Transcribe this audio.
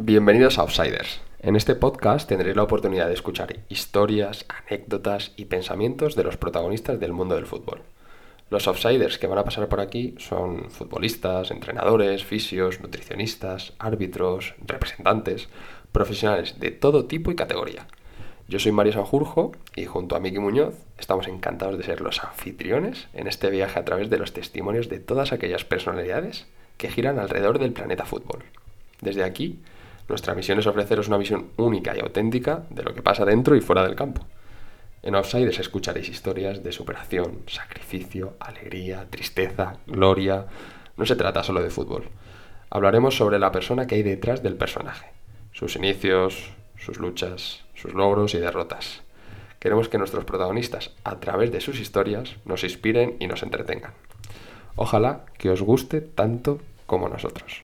Bienvenidos a Outsiders. En este podcast tendréis la oportunidad de escuchar historias, anécdotas y pensamientos de los protagonistas del mundo del fútbol. Los outsiders que van a pasar por aquí son futbolistas, entrenadores, fisios, nutricionistas, árbitros, representantes, profesionales de todo tipo y categoría. Yo soy Mario Sanjurjo y junto a Miki Muñoz estamos encantados de ser los anfitriones en este viaje a través de los testimonios de todas aquellas personalidades que giran alrededor del planeta fútbol. Desde aquí nuestra misión es ofreceros una visión única y auténtica de lo que pasa dentro y fuera del campo. En Outsiders escucharéis historias de superación, sacrificio, alegría, tristeza, gloria. No se trata solo de fútbol. Hablaremos sobre la persona que hay detrás del personaje, sus inicios, sus luchas, sus logros y derrotas. Queremos que nuestros protagonistas, a través de sus historias, nos inspiren y nos entretengan. Ojalá que os guste tanto como nosotros.